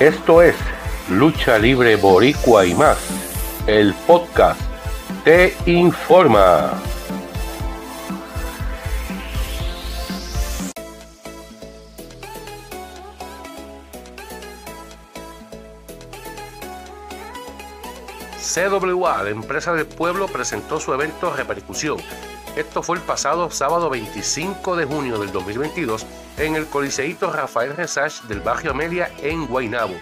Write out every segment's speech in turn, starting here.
Esto es Lucha Libre Boricua y más. El podcast te informa. CWA, la empresa del pueblo, presentó su evento Repercusión. Esto fue el pasado sábado 25 de junio del 2022 en el Coliseíto Rafael Resach del barrio Amelia en Guaynabo.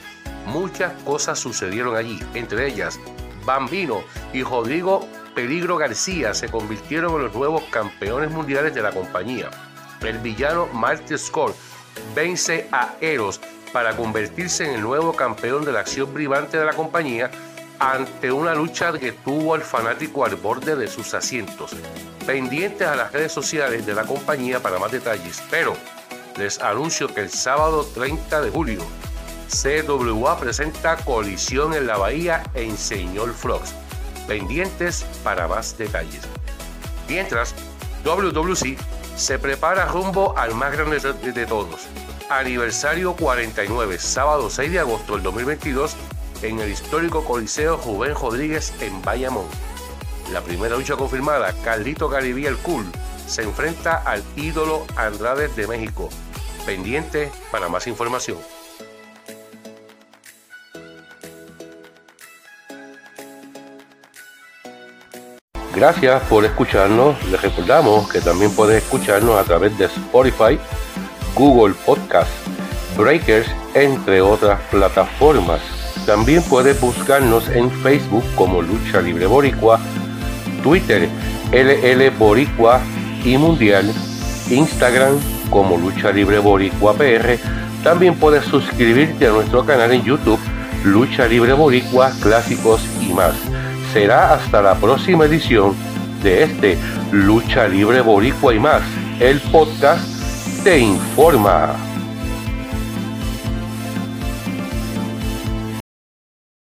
Muchas cosas sucedieron allí, entre ellas Bambino y Rodrigo Peligro García se convirtieron en los nuevos campeones mundiales de la compañía. El villano Marty Scott vence a Eros para convertirse en el nuevo campeón de la acción brillante de la compañía ante una lucha que tuvo al fanático al borde de sus asientos. Pendientes a las redes sociales de la compañía para más detalles, pero les anuncio que el sábado 30 de julio CWA presenta Colisión en la Bahía en Señor Frogs. Pendientes para más detalles. Mientras, WWC se prepara rumbo al más grande de todos. Aniversario 49, sábado 6 de agosto del 2022 en el histórico Coliseo Rubén Rodríguez en Bayamón. La primera lucha confirmada, Carlito Garibí el Cool, se enfrenta al ídolo Andrade de México. Pendiente para más información. Gracias por escucharnos. Les recordamos que también puedes escucharnos a través de Spotify, Google Podcast, Breakers, entre otras plataformas. También puedes buscarnos en Facebook como Lucha Libre Boricua, Twitter LL Boricua y Mundial, Instagram como Lucha Libre Boricua PR. También puedes suscribirte a nuestro canal en YouTube Lucha Libre Boricua, Clásicos y más. Será hasta la próxima edición de este Lucha Libre Boricua y más. El podcast te informa.